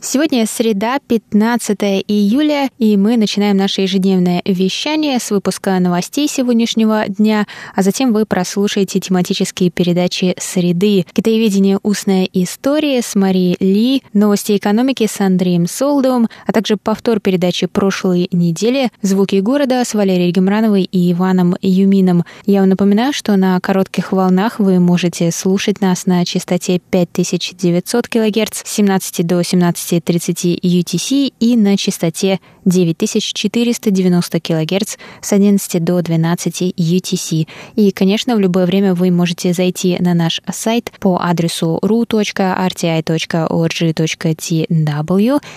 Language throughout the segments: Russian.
Сегодня среда, 15 июля, и мы начинаем наше ежедневное вещание с выпуска новостей сегодняшнего дня, а затем вы прослушаете тематические передачи «Среды», «Китаеведение. Устная история» с Марией Ли, «Новости экономики» с Андреем Солдовым, а также повтор передачи прошлой недели «Звуки города» с Валерией Гемрановой и Иваном Юмином. Я вам напоминаю, что на коротких волнах вы можете слушать нас на частоте 5900 кГц с 17 до 17 12.30 UTC и на частоте 9490 кГц с 11 до 12 UTC. И, конечно, в любое время вы можете зайти на наш сайт по адресу ru.rti.org.tw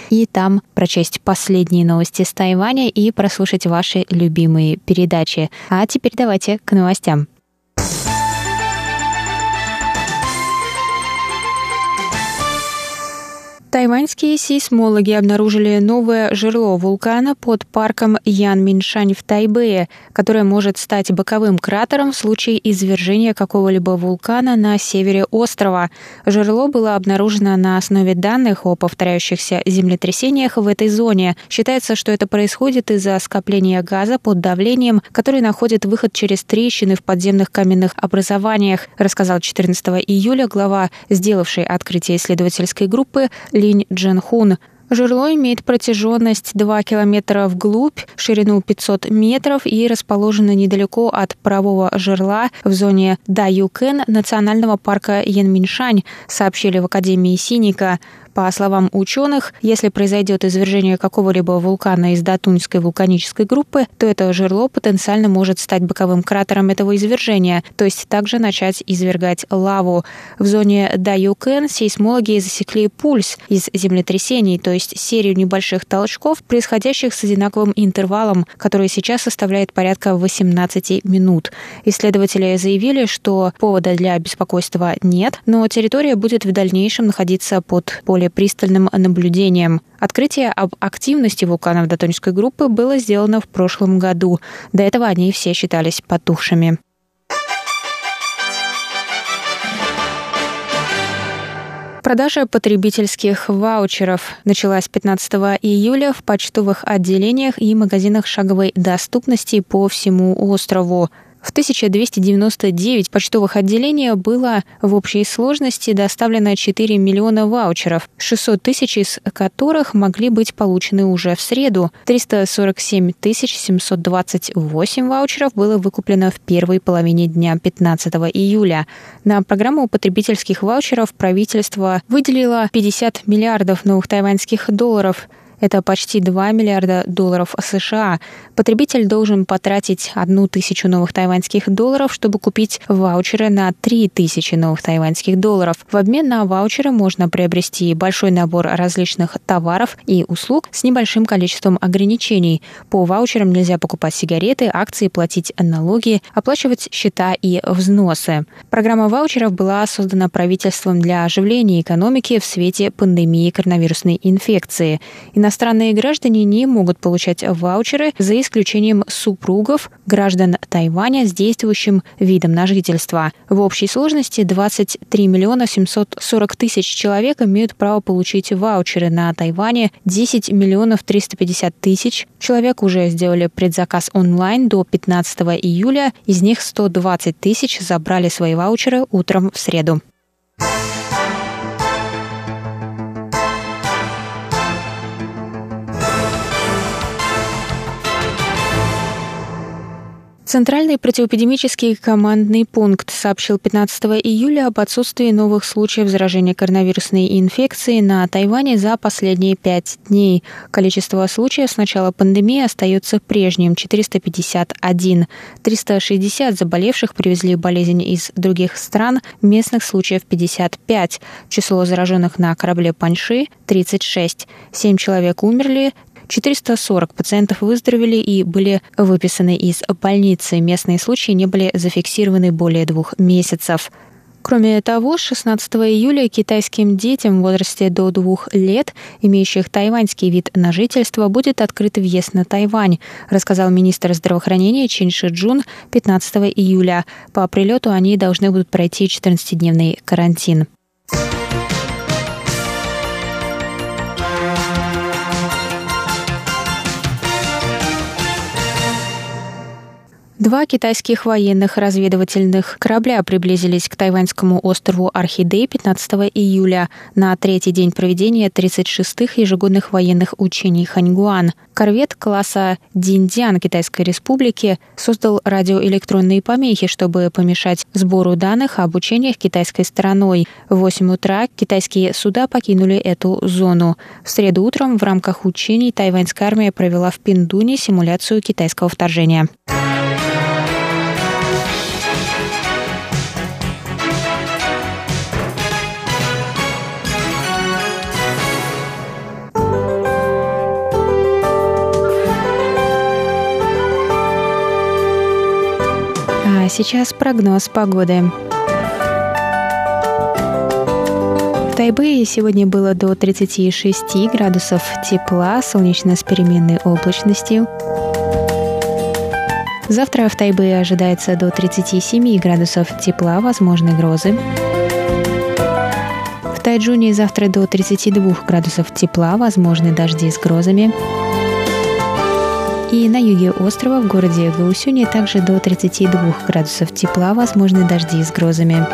и там прочесть последние новости с Тайваня и прослушать ваши любимые передачи. А теперь давайте к новостям. Тайваньские сейсмологи обнаружили новое жерло вулкана под парком Янминшань в Тайбэе, которое может стать боковым кратером в случае извержения какого-либо вулкана на севере острова. Жерло было обнаружено на основе данных о повторяющихся землетрясениях в этой зоне. Считается, что это происходит из-за скопления газа под давлением, который находит выход через трещины в подземных каменных образованиях, рассказал 14 июля глава, сделавшей открытие исследовательской группы Линь Дженхун. Жерло имеет протяженность 2 километра вглубь, ширину 500 метров и расположено недалеко от правого жерла в зоне Даюкен национального парка Янминшань, сообщили в Академии Синика. По словам ученых, если произойдет извержение какого-либо вулкана из Датуньской вулканической группы, то это жерло потенциально может стать боковым кратером этого извержения, то есть также начать извергать лаву. В зоне Даюкен сейсмологи засекли пульс из землетрясений, то есть серию небольших толчков, происходящих с одинаковым интервалом, который сейчас составляет порядка 18 минут. Исследователи заявили, что повода для беспокойства нет, но территория будет в дальнейшем находиться под полем более пристальным наблюдением. Открытие об активности вулканов Датонской группы было сделано в прошлом году. До этого они все считались потухшими. Продажа потребительских ваучеров началась 15 июля в почтовых отделениях и магазинах шаговой доступности по всему острову. В 1299 почтовых отделениях было в общей сложности доставлено 4 миллиона ваучеров, 600 тысяч из которых могли быть получены уже в среду. 347 728 ваучеров было выкуплено в первой половине дня 15 июля. На программу потребительских ваучеров правительство выделило 50 миллиардов новых тайваньских долларов – это почти 2 миллиарда долларов США. Потребитель должен потратить одну тысячу новых тайваньских долларов, чтобы купить ваучеры на 3 тысячи новых тайваньских долларов. В обмен на ваучеры можно приобрести большой набор различных товаров и услуг с небольшим количеством ограничений. По ваучерам нельзя покупать сигареты, акции, платить налоги, оплачивать счета и взносы. Программа ваучеров была создана правительством для оживления экономики в свете пандемии коронавирусной инфекции. Иностранные Иностранные граждане не могут получать ваучеры за исключением супругов граждан Тайваня с действующим видом на жительство. В общей сложности 23 миллиона 740 тысяч человек имеют право получить ваучеры на Тайване, 10 миллионов 350 тысяч человек уже сделали предзаказ онлайн до 15 июля, из них 120 тысяч забрали свои ваучеры утром в среду. Центральный противоэпидемический командный пункт сообщил 15 июля об отсутствии новых случаев заражения коронавирусной инфекцией на Тайване за последние пять дней. Количество случаев с начала пандемии остается прежним – 451. 360 заболевших привезли болезнь из других стран, местных случаев 55. Число зараженных на корабле Паньши – 36. Семь человек умерли, 440 пациентов выздоровели и были выписаны из больницы. Местные случаи не были зафиксированы более двух месяцев. Кроме того, с 16 июля китайским детям в возрасте до двух лет, имеющих тайваньский вид на жительство, будет открыт въезд на Тайвань, рассказал министр здравоохранения Чин Шиджун 15 июля. По прилету они должны будут пройти 14-дневный карантин. Два китайских военных разведывательных корабля приблизились к тайваньскому острову Орхидей 15 июля на третий день проведения 36-х ежегодных военных учений Ханьгуан. Корвет класса Диндиан Китайской Республики создал радиоэлектронные помехи, чтобы помешать сбору данных об учениях китайской стороной. В 8 утра китайские суда покинули эту зону. В среду утром в рамках учений тайваньская армия провела в Пиндуне симуляцию китайского вторжения. Сейчас прогноз погоды. В Тайбэе сегодня было до 36 градусов тепла, солнечно с переменной облачностью. Завтра в Тайбэе ожидается до 37 градусов тепла, возможны грозы. В Тайджуне завтра до 32 градусов тепла, возможны дожди с грозами. И на юге острова, в городе Гаусюне, также до 32 градусов тепла, возможны дожди с грозами.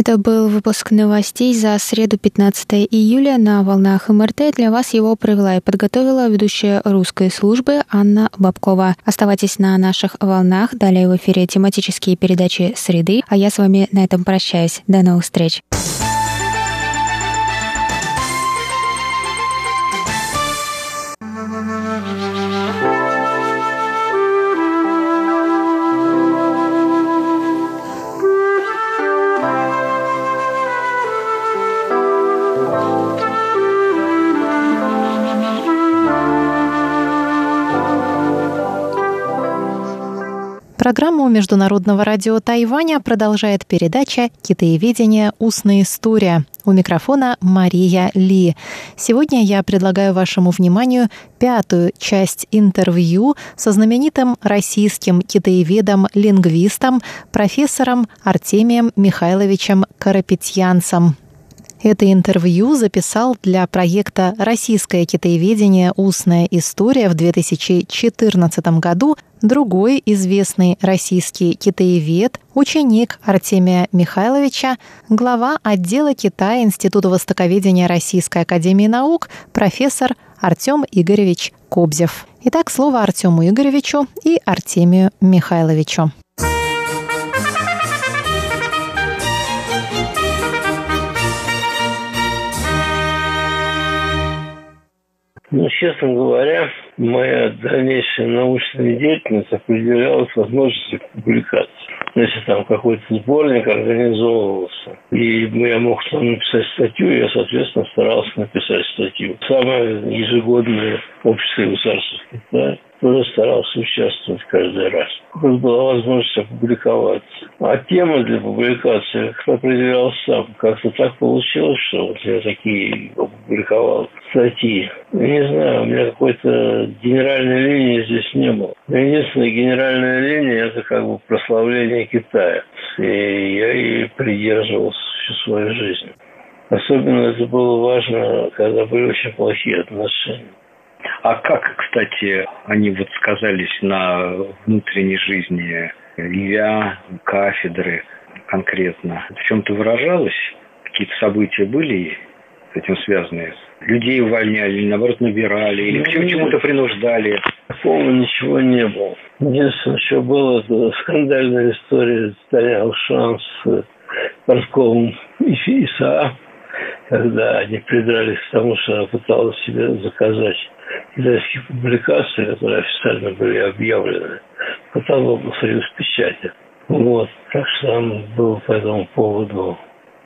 Это был выпуск новостей за среду 15 июля на волнах МРТ. Для вас его провела и подготовила ведущая русской службы Анна Бабкова. Оставайтесь на наших волнах. Далее в эфире тематические передачи «Среды». А я с вами на этом прощаюсь. До новых встреч. Программу Международного радио Тайваня продолжает передача «Китаеведение. Устная история». У микрофона Мария Ли. Сегодня я предлагаю вашему вниманию пятую часть интервью со знаменитым российским китаеведом-лингвистом, профессором Артемием Михайловичем Карапетьянцем. Это интервью записал для проекта «Российское китаеведение. Устная история» в 2014 году другой известный российский китаевед, ученик Артемия Михайловича, глава отдела Китая Института востоковедения Российской академии наук, профессор Артем Игоревич Кобзев. Итак, слово Артему Игоревичу и Артемию Михайловичу. Ну, честно говоря, моя дальнейшая научная деятельность определялась возможностью публикации. Если там какой-то сборник организовывался, и я мог там написать статью, я, соответственно, старался написать статью. Самое ежегодное общество государств Китая тоже старался участвовать каждый раз. Когда была возможность опубликоваться. А темы для публикации кто определял сам. Как-то так получилось, что вот я такие опубликовал статьи. Я не знаю, у меня какой-то генеральной линии здесь не было. Единственная генеральная линия – это как бы прославление Китая. И я ей придерживался всю свою жизнь. Особенно это было важно, когда были очень плохие отношения. А как, кстати, они вот сказались на внутренней жизни Илья, кафедры конкретно? В чем-то выражалось? Какие-то события были с этим связанные? Людей увольняли или, наоборот, набирали? Или к чему-то принуждали? Такого ничего не было. Единственное, что было, это скандальная история Таня шанс с Парковым ИСА, когда они придрались к тому, что она пыталась себе заказать китайские публикации, которые официально были объявлены по каталогу Союз печати. Вот. Так что там было по этому поводу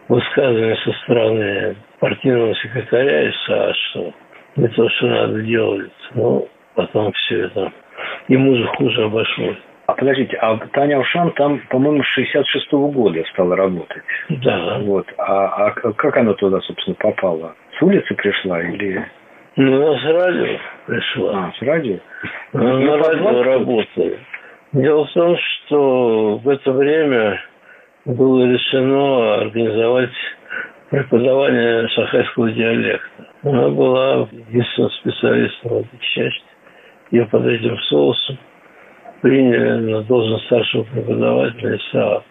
высказывание со стороны партийного секретаря ИСА, что не то, что надо делать, но потом все это ему же хуже обошлось. А подождите, а Таня Ушан там, по-моему, с 66-го года стала работать. Да. Вот. А, а как она туда, собственно, попала? С улицы пришла или... Ну, она с радио пришла. А, с радио? Она ну, на радио работала. Дело в том, что в это время было решено организовать преподавание шахайского диалекта. Она была единственным специалистом в этой части. Ее под этим соусом приняли на должность старшего преподавателя САА.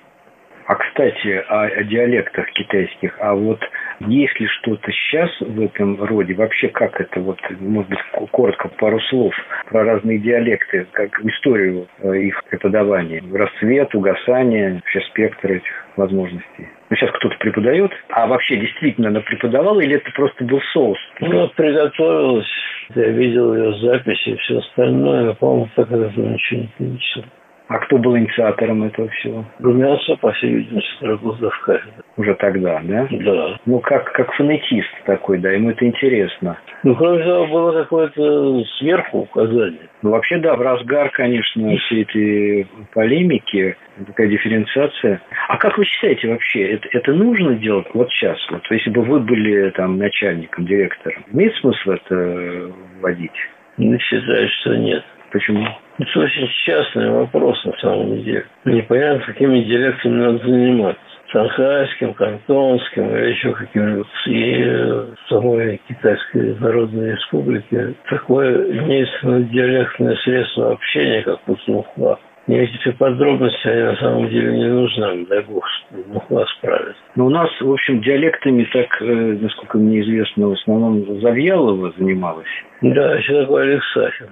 А, кстати, о, о диалектах китайских. А вот есть ли что-то сейчас в этом роде? Вообще, как это, вот, может быть, коротко, пару слов про разные диалекты, как историю э, их преподавания, расцвет, угасание, вообще спектр этих возможностей? Ну, сейчас кто-то преподает, а вообще действительно она преподавала или это просто был соус? Ну, приготовилась, я видел ее записи и все остальное, но, по-моему, так это ничего не получилось. А кто был инициатором этого всего? Румянцев, по всей видимости, Старогуздов кафедра. Уже тогда, да? Да. Ну, как, как фонетист такой, да, ему это интересно. Ну, кроме того, было какое-то сверху указание. Ну, вообще, да, в разгар, конечно, всей этой полемики, такая дифференциация. А как вы считаете вообще, это, это нужно делать вот сейчас? Вот если бы вы были там начальником, директором, имеет смысл это вводить? Я считаю, что нет. Почему? Это очень частный вопрос на самом деле. Непонятно, какими диалектами надо заниматься. Шанхайским, кантонским или еще каким-нибудь. И в самой Китайской Народной Республике такое единственное диалектное средство общения, как Мухла. И эти все подробности, они на самом деле не нужны, дай бог, Мухла справится. Но у нас, в общем, диалектами так, э, насколько мне известно, в основном Завьялова занималась. Да, еще такой Алексахин.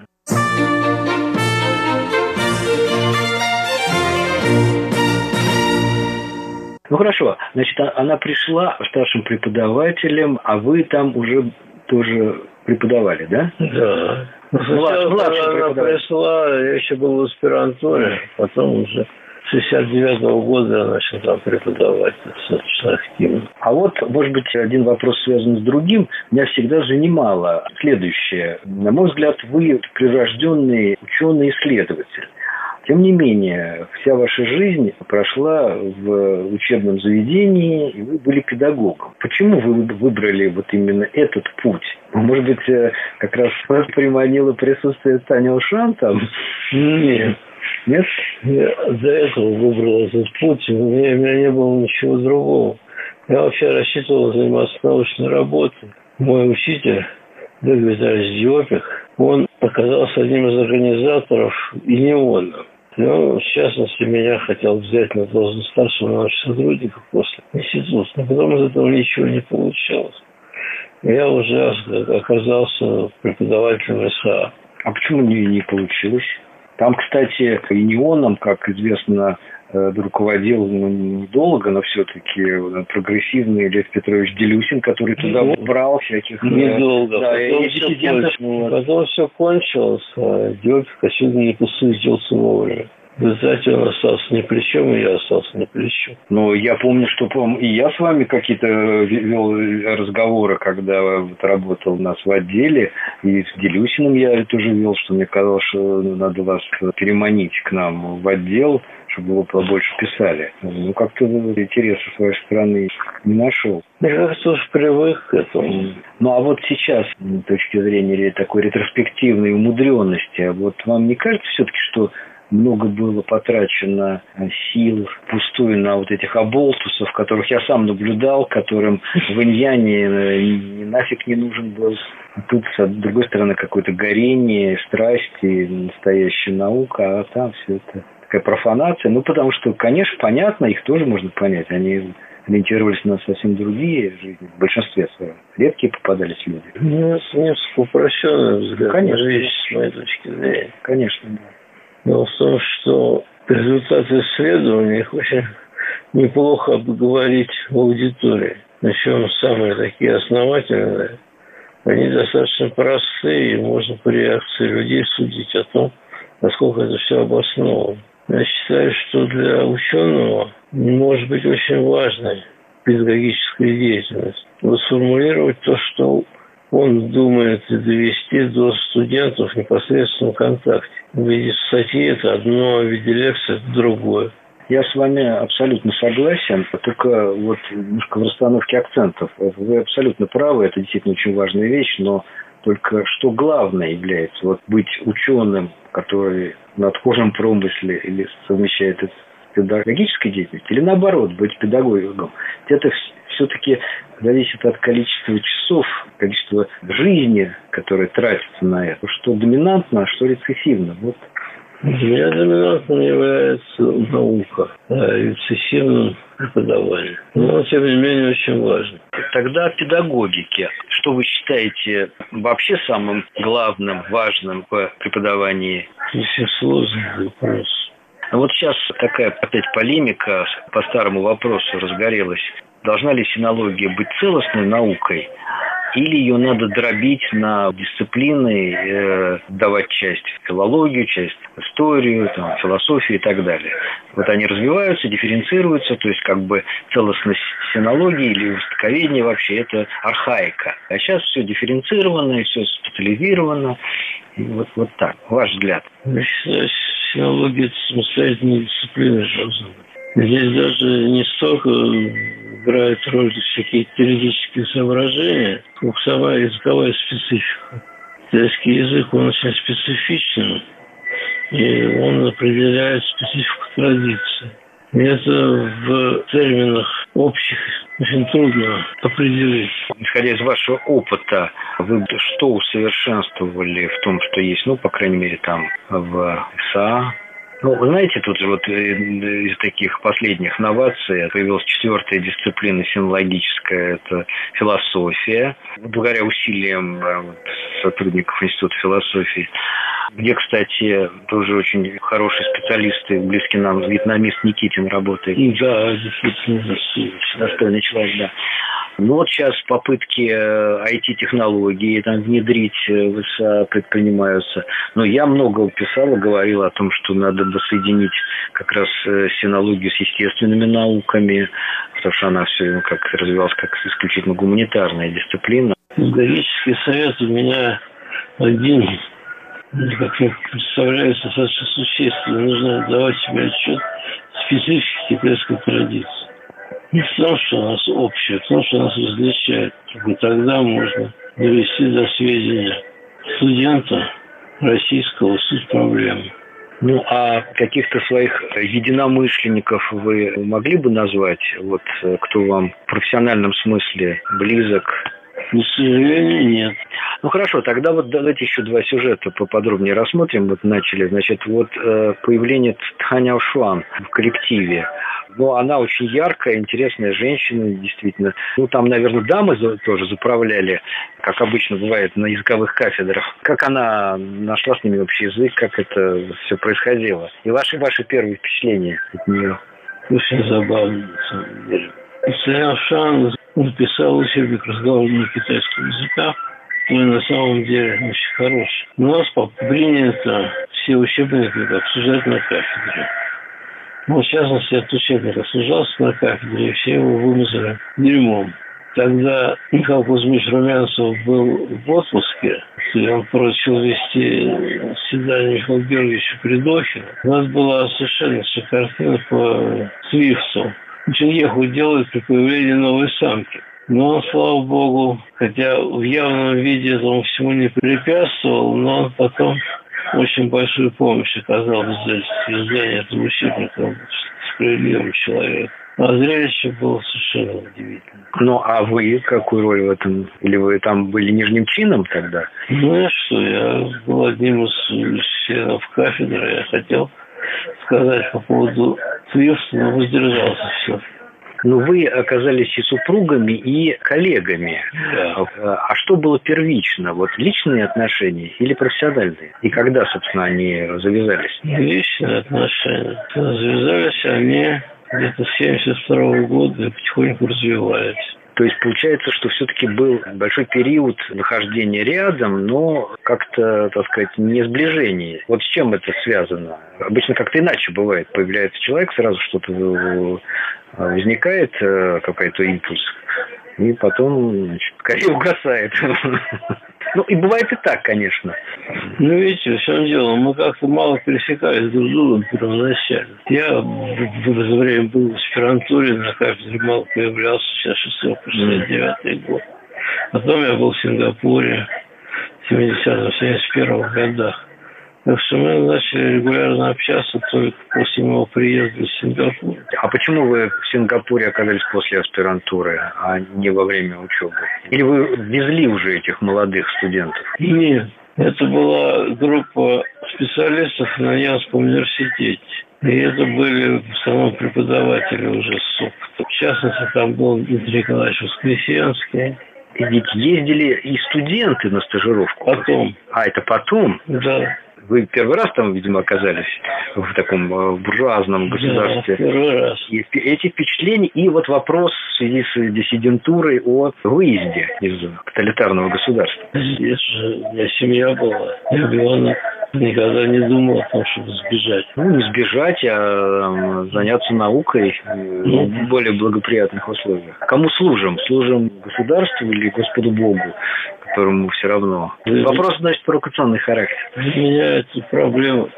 Ну хорошо, значит, а, она пришла старшим преподавателем, а вы там уже тоже преподавали, да? Да. Ну, сначала она, она пришла, я еще был в аспирантуре, потом уже с 69 -го года я начал там преподавать достаточно активно. А вот, может быть, один вопрос связан с другим. Меня всегда занимало следующее. На мой взгляд, вы прирожденный ученый-исследователь. Тем не менее, вся ваша жизнь прошла в учебном заведении, и вы были педагогом. Почему вы выбрали вот именно этот путь? Может быть, э, как раз вас приманило присутствие Тани Ушан там? Нет. Нет? Я до этого выбрал этот путь, у меня, у меня не было ничего другого. Я вообще рассчитывал заниматься научной работой. Мой учитель, Дмитрий Витальевич Диопик, он оказался одним из организаторов и не он. Ну, в частности, меня хотел взять на должность старшего научного сотрудника после института, но потом из этого ничего не получилось. Я уже оказался преподавателем СА. А почему не, не получилось? Там, кстати, и неоном, как известно, руководил ну, недолго, но все-таки э, прогрессивный Лев Петрович Делюсин, который туда брал всяких... Э, недолго. Да, потом, и все кончилось, потом все кончилось, а Диопик, очевидно, не посуетился вовремя. В результате он остался ни при чем, и я остался ни при чем. Но я помню, что и я с вами какие-то вел разговоры, когда вот работал у нас в отделе, и с Делюсиным я тоже вел, что мне казалось, что надо вас переманить к нам в отдел, чтобы вы побольше писали. Ну, как-то интереса с вашей стороны не нашел. Я как-то уж привык к этому. Ну, а вот сейчас, с точки зрения такой ретроспективной умудренности, вот вам не кажется все-таки, что много было потрачено сил пустую на вот этих оболтусов, которых я сам наблюдал, которым в Иньяне э, нафиг не нужен был. Тут, с другой стороны, какое-то горение, страсти, настоящая наука, а там все это такая профанация. Ну, потому что, конечно, понятно, их тоже можно понять. Они ориентировались на совсем другие жизни, в большинстве своем. Редкие попадались люди. Ну, это несколько упрощенный взгляд Конечно. на вещи, с моей точки зрения. Конечно, да. Дело в том, что результаты исследований очень неплохо обговорить в аудитории. Причем самые такие основательные, они достаточно простые, и можно по реакции людей судить о том, насколько это все обосновано. Я считаю, что для ученого может быть очень важной педагогическая деятельность. Вот сформулировать то, что он думает довести до студентов в непосредственном контакте. В виде статьи это одно, в виде лекции это другое. Я с вами абсолютно согласен, только вот немножко в расстановке акцентов. Вы абсолютно правы, это действительно очень важная вещь, но только что главное является вот быть ученым, который на отхожем промысле или совмещает это педагогической деятельностью, или наоборот, быть педагогом. Это все-таки зависит от количества часов, количества жизни, которое тратится на это. Что доминантно, а что рецессивно. Вот для меня доминантным является наука, а рецессивным преподавание. Но, тем не менее, очень важно. Тогда педагогики. Что вы считаете вообще самым главным, важным в преподавании? Очень сложный вопрос. Вот сейчас такая опять полемика по старому вопросу разгорелась. Должна ли синология быть целостной наукой, или ее надо дробить на дисциплины, э, давать часть филологию, часть историю, там, философию и так далее. Вот они развиваются, дифференцируются, то есть как бы целостность синологии или востоковедения вообще это архаика. А сейчас все дифференцировано, все специализировано. Вот, вот так. Ваш взгляд. Я считаю, синология – это самостоятельная дисциплина быть. Здесь даже не столько играют роль всякие теоретические соображения, как языковая специфика. Китайский язык, он очень специфичен, и он определяет специфику традиции. Это в терминах общих очень трудно определить. Исходя из вашего опыта, вы что усовершенствовали в том, что есть, ну, по крайней мере, там в ИСА, ну, вы знаете, тут же вот э, из таких последних новаций появилась четвертая дисциплина синологическая, это философия. Благодаря усилиям э, сотрудников Института философии, где, кстати, тоже очень хорошие специалисты, близкий нам вьетнамист Никитин работает. Да, действительно, достойный человек, да. Ну вот сейчас попытки IT-технологии э, там внедрить э, в ИСА предпринимаются. Но я много писал и говорил о том, что надо бы соединить как раз э, синологию с естественными науками, потому что она все ну, как развивалась как исключительно гуманитарная дисциплина. Педагогический совет у меня один, как мне представляется, достаточно существенно. Нужно давать себе отчет специфики китайской традиции. Не в том, что у нас общее, в том, что нас различает. И тогда можно довести до сведения студента российского суть проблемы. Ну, а каких-то своих единомышленников вы могли бы назвать, вот кто вам в профессиональном смысле близок? Ну, к сожалению, нет. Ну хорошо, тогда вот давайте еще два сюжета поподробнее рассмотрим. Вот начали, значит, вот э, появление Тханяо Шуан в коллективе. Ну, она очень яркая, интересная женщина, действительно. Ну, там, наверное, дамы тоже заправляли, как обычно бывает на языковых кафедрах. Как она нашла с ними общий язык, как это все происходило? И ваши, ваши первые впечатления от нее? Очень забавно, на самом деле. Царя Шан написал учебник разговорного китайского языка, который на самом деле очень хороший. У нас принято все учебники обсуждать на кафедре. Ну, в частности, этот учебник осуждался на кафедре, и все его вымазали дерьмом. Тогда Михаил Кузьмич Румянцев был в отпуске, и он поручил вести свидание Михаила Георгиевича Придохина. У нас была совершенно картина по Свифту. Чиньеху делает при появлении новой самки. Но он, слава богу, хотя в явном виде этому всему не препятствовал, но он потом очень большую помощь оказал в издании этого учебника справедливым человеком. А зрелище было совершенно удивительно. Ну, а вы какую роль в этом? Или вы там были нижним чином тогда? Ну, я что, я был одним из членов кафедры. Я хотел сказать по поводу Твирса, но воздержался все. Но ну, вы оказались и супругами, и коллегами. Да. А что было первично? Вот личные отношения или профессиональные? И когда, собственно, они завязались? Личные отношения. Завязались они где-то с 72 года и потихоньку развивались. То есть получается, что все-таки был большой период нахождения рядом, но как-то, так сказать, не сближение. Вот с чем это связано? Обычно как-то иначе бывает. Появляется человек, сразу что-то возникает, э, какой-то импульс, и потом значит, скорее угасает. Ну, и бывает и так, конечно. Ну, видите, в чем дело, мы как-то мало пересекались друг с другом первоначально. Я в это время был в аспирантуре, на кафедре мало появлялся, сейчас 669 год. Потом я был в Сингапуре в 70-71 годах. Так что мы начали регулярно общаться только после моего приезда в Сингапур. А почему вы в Сингапуре оказались после аспирантуры, а не во время учебы? Или вы везли уже этих молодых студентов? Нет, это была группа специалистов на Янском университете. И это были в основном преподаватели уже с опытом. В частности, там был Дмитрий Николаевич Воскресенский. И ведь ездили и студенты на стажировку. Потом. А, это потом? Да. Вы первый раз там, видимо, оказались в таком э, буржуазном государстве. Да, первый раз. И эти впечатления, и вот вопрос в связи с диссидентурой о выезде из тоталитарного государства. Здесь же у меня семья была, ребенок. Никогда не думал о том, чтобы сбежать. Ну, не сбежать, а заняться наукой ну, в более благоприятных условиях. Кому служим? Служим государству или Господу Богу? которому все равно. Вопрос, значит, провокационный характер. Меня эта проблема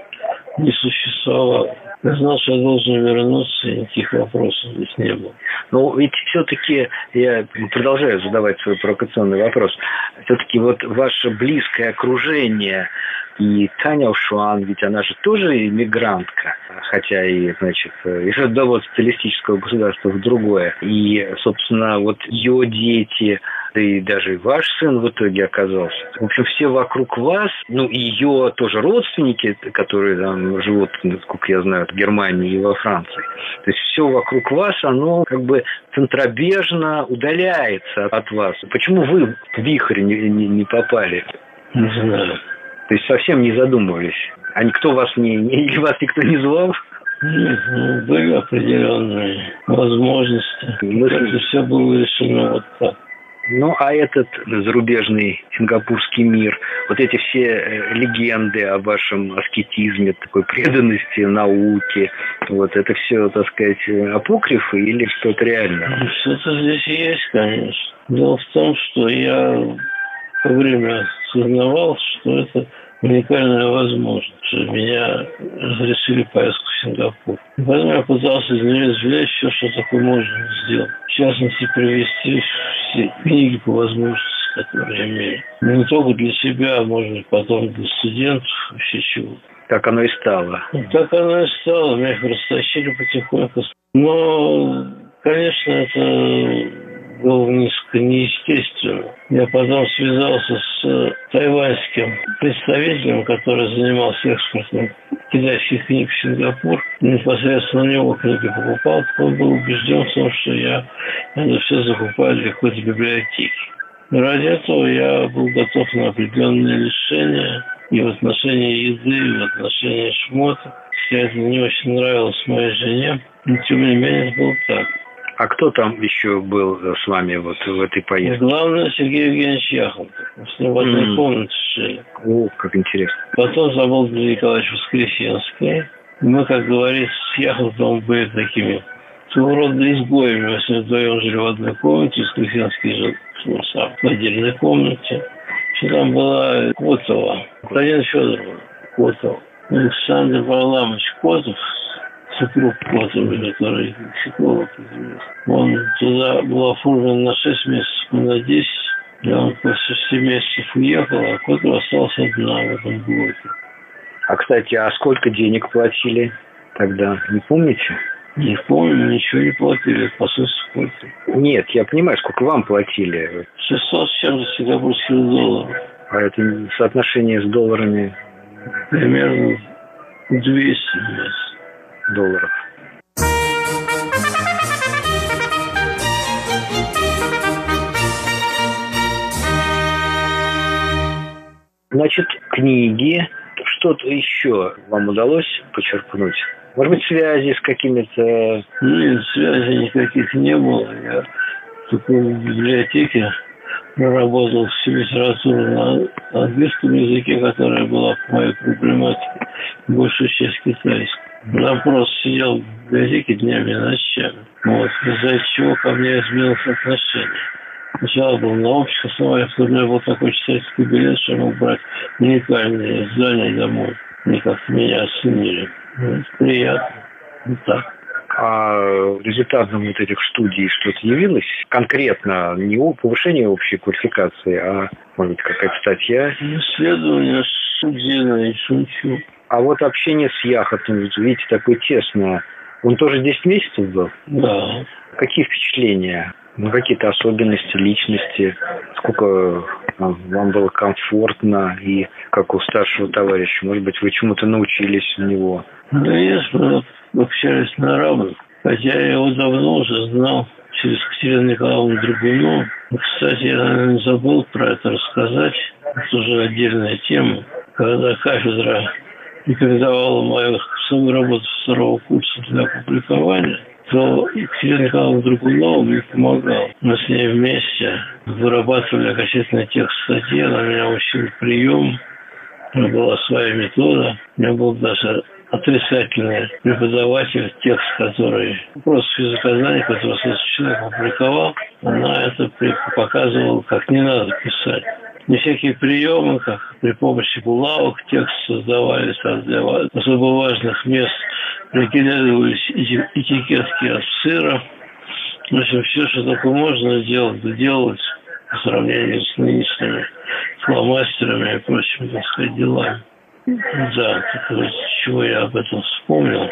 не существовала. Я знал, что я должен вернуться, и никаких вопросов здесь не было. Но ведь все-таки я продолжаю задавать свой провокационный вопрос. Все-таки вот ваше близкое окружение и Таня Ушуан, ведь она же тоже иммигрантка, хотя и, значит, из одного социалистического государства в другое. И, собственно, вот ее дети, да и даже ваш сын в итоге оказался. В общем, все вокруг вас, ну, и ее тоже родственники, которые там живут, насколько я знаю, в Германии и во Франции. То есть все вокруг вас, оно как бы центробежно удаляется от вас. Почему вы в вихрь не, не, не попали? Не знаю. То есть совсем не задумывались? А никто вас не, не или вас никто не звал? Нет, ну, были определенные возможности. Ну, это все было решено вот так. Ну, а этот зарубежный сингапурский мир, вот эти все э, легенды о вашем аскетизме, такой преданности науке, вот это все, так сказать, апокрифы или что-то реальное? Ну, что-то здесь есть, конечно. Дело в том, что я во время осознавал, что это уникальная возможность, меня разрешили поездку в Сингапур. И поэтому я пытался из нее извлечь все, что такое можно сделать. В частности, привести все книги по возможности, которые я имею. Но не только для себя, а может быть потом для студентов, вообще чего. Так оно и стало. Так оно и стало. Меня их растащили потихоньку. Но, конечно, это было несколько неестественно. Я потом связался с э, тайваньским представителем, который занимался экспортом китайских книг в Сингапур. Непосредственно у него книги покупал. Он был убежден в том, что я это все закупаю для какой-то библиотеки. Ради этого я был готов на определенные решения и в отношении еды, и в отношении шмоток. Хотя это не очень нравилось моей жене, но тем не менее это было так. А кто там еще был с вами вот в этой поездке? Главное, Сергей Евгеньевич Яхонтов. с ним в одной mm. комнате жили. О, как интересно. Потом забыл Дмитрий Николаевич Воскресенский. Мы, как говорится, с Яхонтовым были такими своего рода изгоями. Мы с ним вдвоем жили в одной комнате, Воскресенский жил ну, сам в отдельной комнате. Что там была Котова, Татьяна Федоровна Котова. Александр Варламович Котов, супруг Котова, который психолог Он туда был оформлен на 6 месяцев, на 10. И он после 6 месяцев уехал, а Котова остался одна в этом блоке. А, кстати, а сколько денег платили тогда, не помните? Не помню, ничего не платили, по сути, платили. Нет, я понимаю, сколько вам платили. 600 с чем-то сингапурских долларов. А это соотношение с долларами? Примерно 200 долларов. Значит, книги, что-то еще вам удалось почерпнуть? Может быть, связи с какими-то... Нет, связи никаких не было. Я только в библиотеке проработал всю литературу на английском языке, которая была по моей проблематике, большую часть китайской. Просто сидел в библиотеке днями и ночами. Вот, из-за чего ко мне изменилось отношение. Сначала был на общих основаниях, у меня был такой читательский билет, что я мог брать уникальные издания домой. Они как-то меня оценили. Ну, приятно. Вот так. А результатом вот этих студий что-то явилось конкретно? Не повышение общей квалификации, а, может быть, какая-то статья? Исследование студийное, шучу. А вот общение с Яхотом, видите, такое тесное. Он тоже 10 месяцев был? Да. Какие впечатления? Ну, какие-то особенности личности? Сколько вам было комфортно и как у старшего товарища? Может быть, вы чему-то научились у него? Ну, конечно, общались на равных. Хотя я его давно уже знал через Катерину Николаевну Драгуну. Кстати, я, наверное, забыл про это рассказать. Это уже отдельная тема. Когда кафедра рекомендовала мою свою работу второго курса для публикования, то Екатерина Николаевна Драгунова мне помогала. Мы с ней вместе вырабатывали окончательный текст статьи, она меня учила прием, у меня была своя метода, у меня был даже отрицательный преподаватель, текст, который просто физиказание, который человек опубликовал, она это показывала, как не надо писать. Не всякие приемы, как при помощи булавок текст создавались, для особо важных мест прикидывались этикетки от сыра. В общем, все, что только можно делать, делать по сравнению с нынешними фломастерами и прочими, так сказать, делами. Да, вот, чего я об этом вспомнил.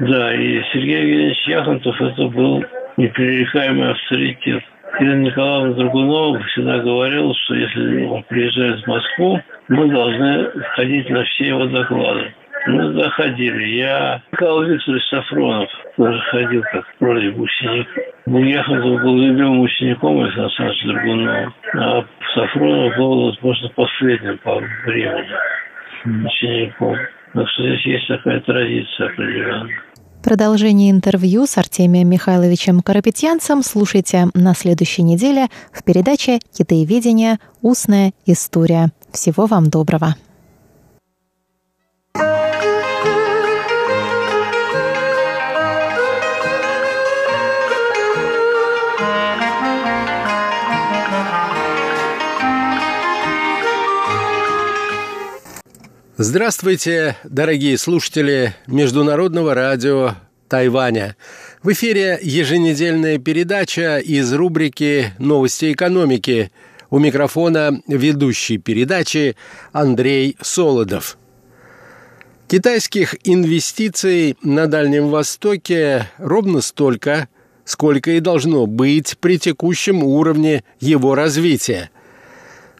Да, и Сергей Евгеньевич Яхонтов это был непререкаемый авторитет. Ирина Николаевна Драгунова всегда говорила, что если он приезжает в Москву, мы должны ходить на все его доклады. Мы заходили. Я, Николай Викторович Сафронов, тоже ходил как вроде бы ученик. Яхонтов был любимым учеником Александра Александровича Драгунова, а Сафронов был, возможно, последним по времени учеником. Так что здесь есть такая традиция определенная. Продолжение интервью с Артемием Михайловичем Карапетьянцем слушайте на следующей неделе в передаче «Китаеведение. Устная история». Всего вам доброго! Здравствуйте, дорогие слушатели Международного радио Тайваня. В эфире еженедельная передача из рубрики «Новости экономики». У микрофона ведущий передачи Андрей Солодов. Китайских инвестиций на Дальнем Востоке ровно столько, сколько и должно быть при текущем уровне его развития –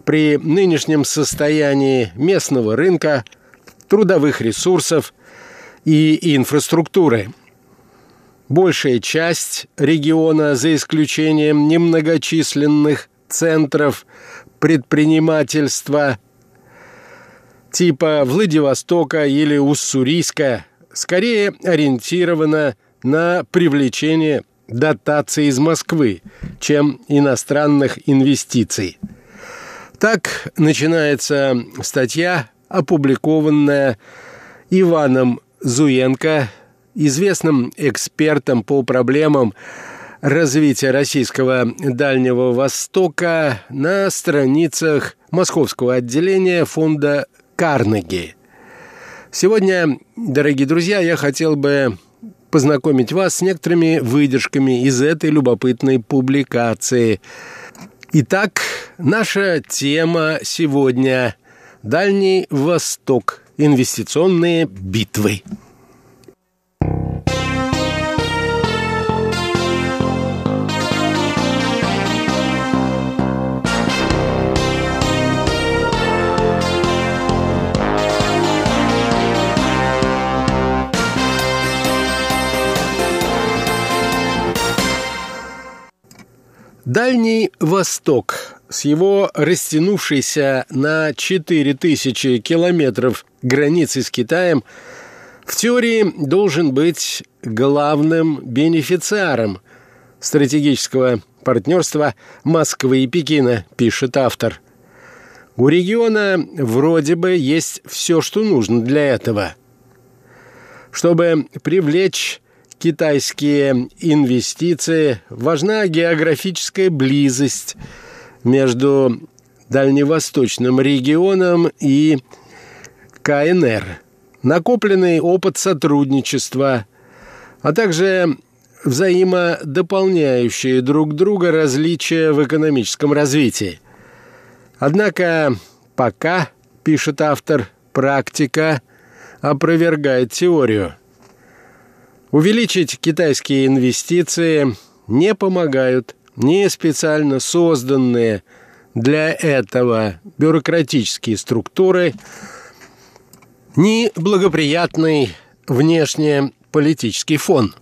при нынешнем состоянии местного рынка, трудовых ресурсов и инфраструктуры. Большая часть региона, за исключением немногочисленных центров предпринимательства типа Владивостока или Уссурийска, скорее ориентирована на привлечение дотаций из Москвы, чем иностранных инвестиций. Так начинается статья, опубликованная Иваном Зуенко, известным экспертом по проблемам развития российского Дальнего Востока на страницах московского отделения фонда Карнеги. Сегодня, дорогие друзья, я хотел бы познакомить вас с некоторыми выдержками из этой любопытной публикации. Итак, наша тема сегодня – Дальний Восток. Инвестиционные битвы. Дальний Восток с его растянувшейся на 4000 километров границей с Китаем в теории должен быть главным бенефициаром стратегического партнерства Москвы и Пекина, пишет автор. У региона вроде бы есть все, что нужно для этого. Чтобы привлечь китайские инвестиции, важна географическая близость между дальневосточным регионом и КНР, накопленный опыт сотрудничества, а также взаимодополняющие друг друга различия в экономическом развитии. Однако пока, пишет автор, практика опровергает теорию – Увеличить китайские инвестиции не помогают ни специально созданные для этого бюрократические структуры, ни благоприятный внешне политический фон.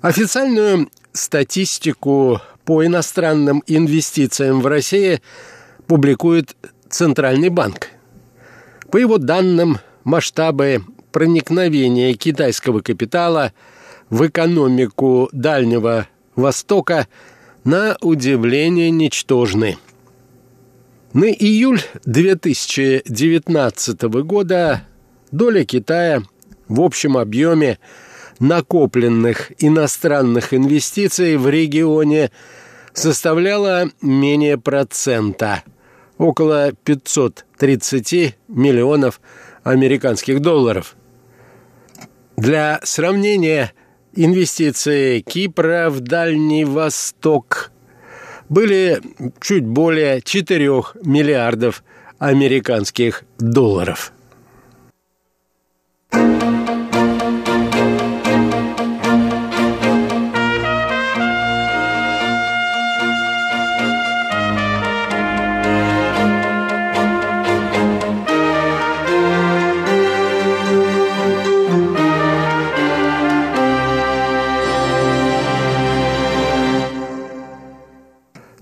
Официальную статистику по иностранным инвестициям в России публикует Центральный банк. По его данным, масштабы проникновения китайского капитала в экономику Дальнего Востока на удивление ничтожны. На июль 2019 года доля Китая в общем объеме накопленных иностранных инвестиций в регионе составляла менее процента – около 530 миллионов американских долларов – для сравнения, инвестиции Кипра в Дальний Восток были чуть более 4 миллиардов американских долларов.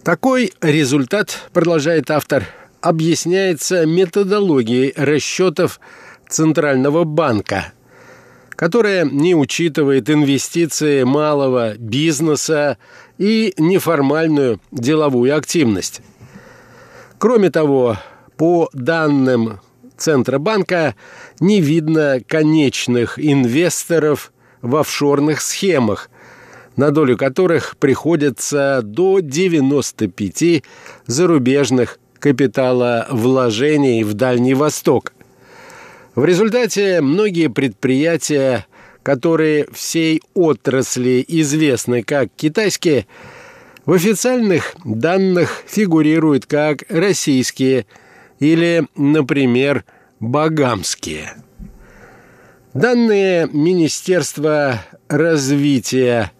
Такой результат, продолжает автор, объясняется методологией расчетов Центрального банка, которая не учитывает инвестиции малого бизнеса и неформальную деловую активность. Кроме того, по данным Центробанка не видно конечных инвесторов в офшорных схемах – на долю которых приходится до 95 зарубежных капиталовложений в Дальний Восток. В результате многие предприятия, которые всей отрасли известны как китайские, в официальных данных фигурируют как российские или, например, багамские. Данные Министерства развития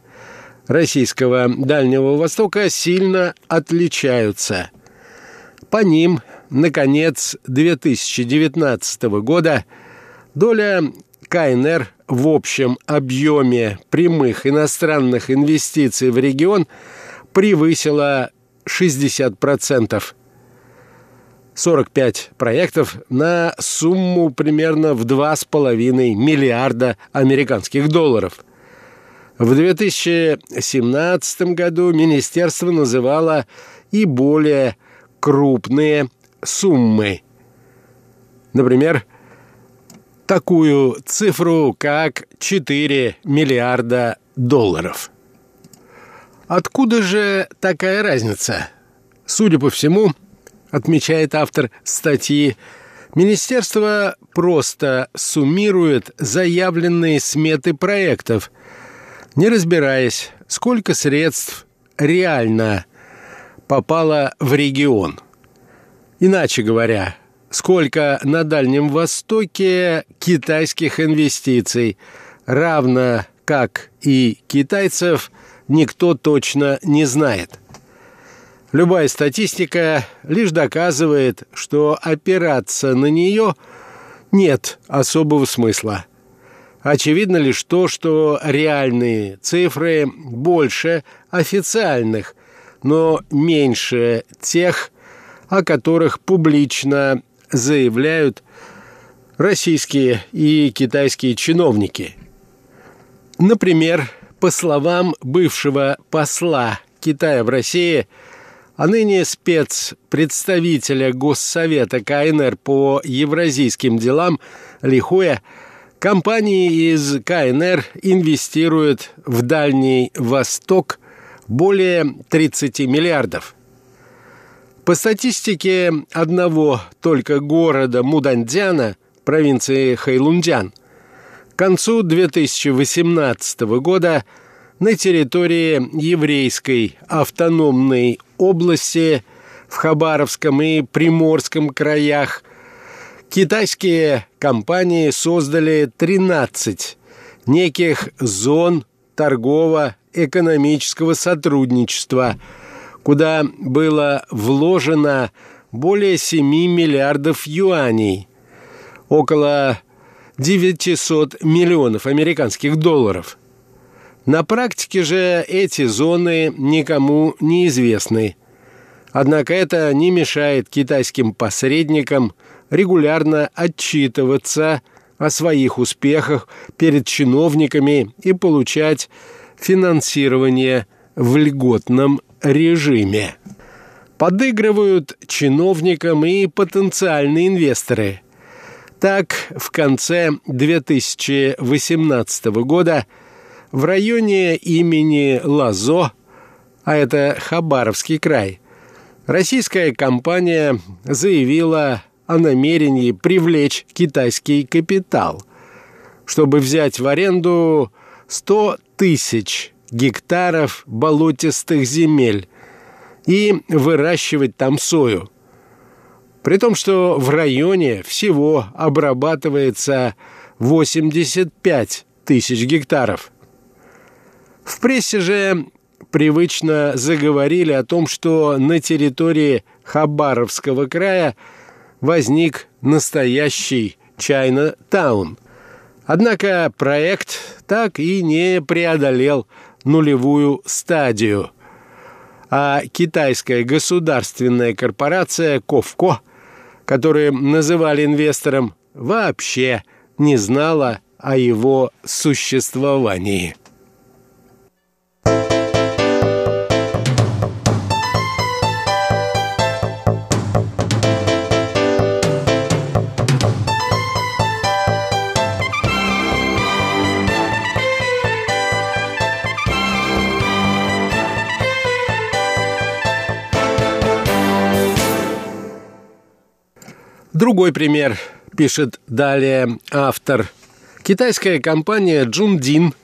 российского Дальнего Востока сильно отличаются. По ним, наконец 2019 года доля КНР в общем объеме прямых иностранных инвестиций в регион превысила 60%. 45 проектов на сумму примерно в 2,5 миллиарда американских долларов – В 2017 году министерство называло и более крупные суммы. Например, такую цифру, как 4 миллиарда долларов. Откуда же такая разница? Судя по всему, отмечает автор статьи, Министерство просто суммирует заявленные сметы проектов, не разбираясь, сколько средств реально попало в регион. Иначе говоря, сколько на Дальнем Востоке китайских инвестиций, равно как и китайцев, никто точно не знает – Любая статистика лишь доказывает, что опираться на нее нет особого смысла. Очевидно лишь то, что реальные цифры больше официальных, но меньше тех, о которых публично заявляют российские и китайские чиновники. Например, по словам бывшего посла Китая в России – а ныне спецпредставителя Госсовета КНР по евразийским делам Лихуя, компании из КНР инвестируют в Дальний Восток более 30 миллиардов. По статистике одного только города Мудандяна, провинции Хэйлунджан, к концу 2018 года – на территории еврейской автономной области в Хабаровском и Приморском краях китайские компании создали 13 неких зон торгово-экономического сотрудничества, куда было вложено более 7 миллиардов юаней, около 900 миллионов американских долларов – на практике же эти зоны никому не известны. Однако это не мешает китайским посредникам регулярно отчитываться о своих успехах перед чиновниками и получать финансирование в льготном режиме. Подыгрывают чиновникам и потенциальные инвесторы. Так, в конце 2018 года – в районе имени Лазо, а это Хабаровский край, российская компания заявила о намерении привлечь китайский капитал, чтобы взять в аренду 100 тысяч гектаров болотистых земель и выращивать там сою. При том, что в районе всего обрабатывается 85 тысяч гектаров – в прессе же привычно заговорили о том, что на территории Хабаровского края возник настоящий Чайна-таун. Однако проект так и не преодолел нулевую стадию. А китайская государственная корпорация Ковко, которую называли инвестором, вообще не знала о его существовании. Другой пример, пишет далее автор. Китайская компания Джундин,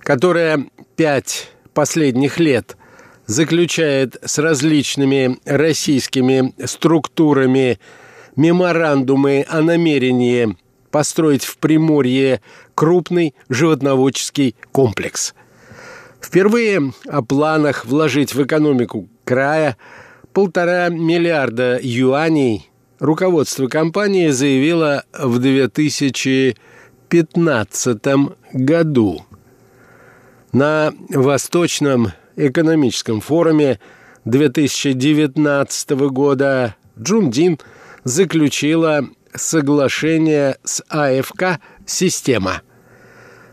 которая пять последних лет заключает с различными российскими структурами меморандумы о намерении построить в Приморье крупный животноводческий комплекс. Впервые о планах вложить в экономику края полтора миллиарда юаней руководство компании заявило в 2015 году. На Восточном экономическом форуме 2019 года Джундин заключила соглашение с АФК «Система».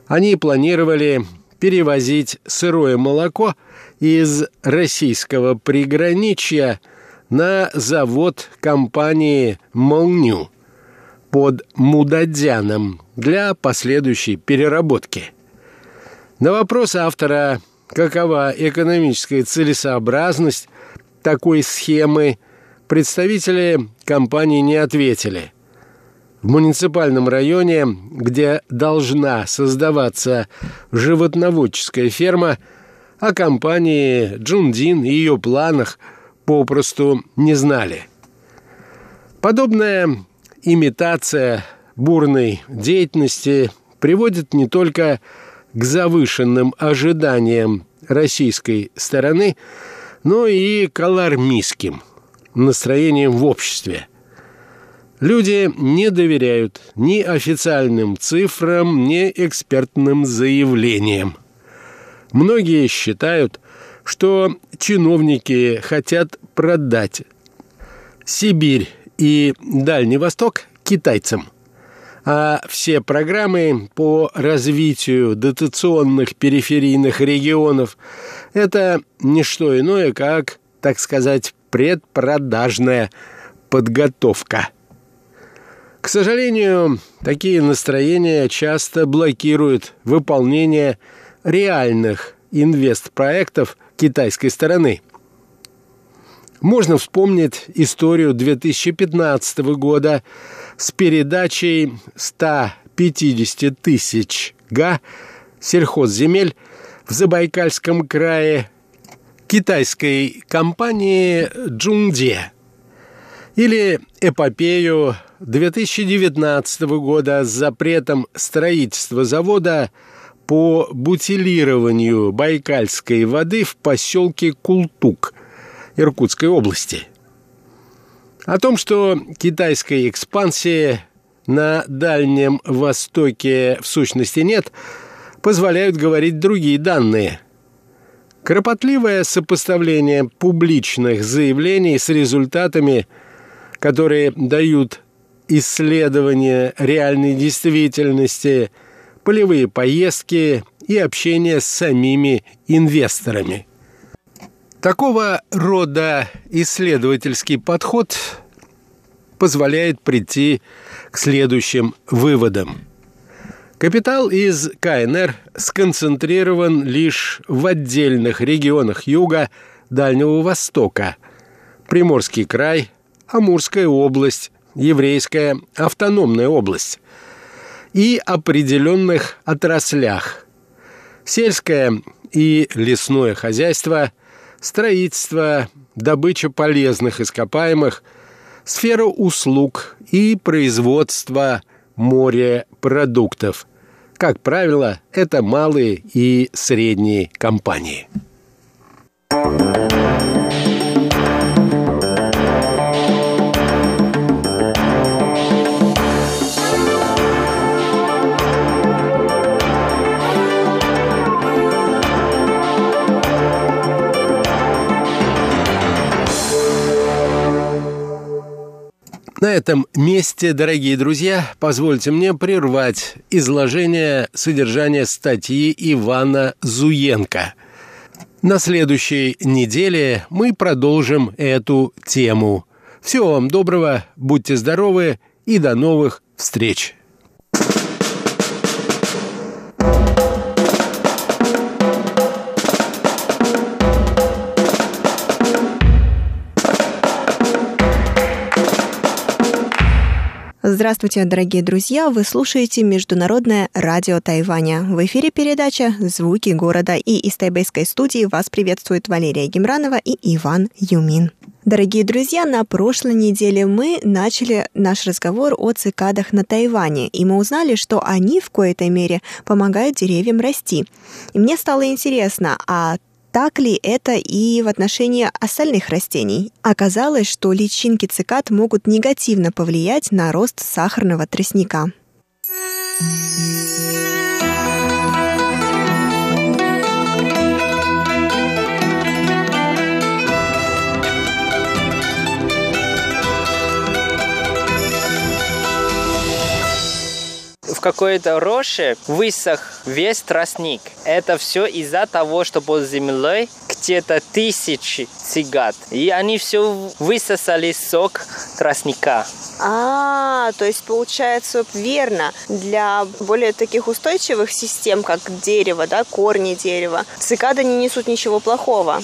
Они планировали перевозить сырое молоко из российского приграничья на завод компании «Молню» под Мудадяном для последующей переработки. На вопрос автора, какова экономическая целесообразность такой схемы, представители компании не ответили – в муниципальном районе, где должна создаваться животноводческая ферма, о компании Джундин и ее планах попросту не знали. Подобная имитация бурной деятельности приводит не только к завышенным ожиданиям российской стороны, но и к алармистским настроениям в обществе – Люди не доверяют ни официальным цифрам, ни экспертным заявлениям. Многие считают, что чиновники хотят продать Сибирь и Дальний Восток китайцам, а все программы по развитию дотационных периферийных регионов – это не что иное, как, так сказать, предпродажная подготовка – к сожалению, такие настроения часто блокируют выполнение реальных инвестпроектов китайской стороны. Можно вспомнить историю 2015 года с передачей 150 тысяч га сельхозземель в Забайкальском крае китайской компании «Джунде» или эпопею 2019 года с запретом строительства завода по бутилированию байкальской воды в поселке Култук Иркутской области. О том, что китайской экспансии на Дальнем Востоке в сущности нет, позволяют говорить другие данные. Кропотливое сопоставление публичных заявлений с результатами, которые дают исследования реальной действительности, полевые поездки и общение с самими инвесторами. Такого рода исследовательский подход позволяет прийти к следующим выводам. Капитал из КНР сконцентрирован лишь в отдельных регионах юга Дальнего Востока, Приморский край, Амурская область, еврейская автономная область и определенных отраслях. Сельское и лесное хозяйство, строительство, добыча полезных ископаемых, сфера услуг и производство морепродуктов. Как правило, это малые и средние компании. На этом месте, дорогие друзья, позвольте мне прервать изложение содержания статьи Ивана Зуенко. На следующей неделе мы продолжим эту тему. Всего вам доброго, будьте здоровы и до новых встреч! Здравствуйте, дорогие друзья! Вы слушаете Международное радио Тайваня. В эфире передача «Звуки города» и из тайбэйской студии вас приветствуют Валерия Гемранова и Иван Юмин. Дорогие друзья, на прошлой неделе мы начали наш разговор о цикадах на Тайване, и мы узнали, что они в коей-то мере помогают деревьям расти. И мне стало интересно, а так ли это и в отношении остальных растений? Оказалось, что личинки цикад могут негативно повлиять на рост сахарного тростника. какой-то роще высох весь тростник. Это все из-за того, что под землей где-то тысячи цигат. И они все высосали сок тростника. А, то есть получается верно. Для более таких устойчивых систем, как дерево, да, корни дерева, цикады не несут ничего плохого.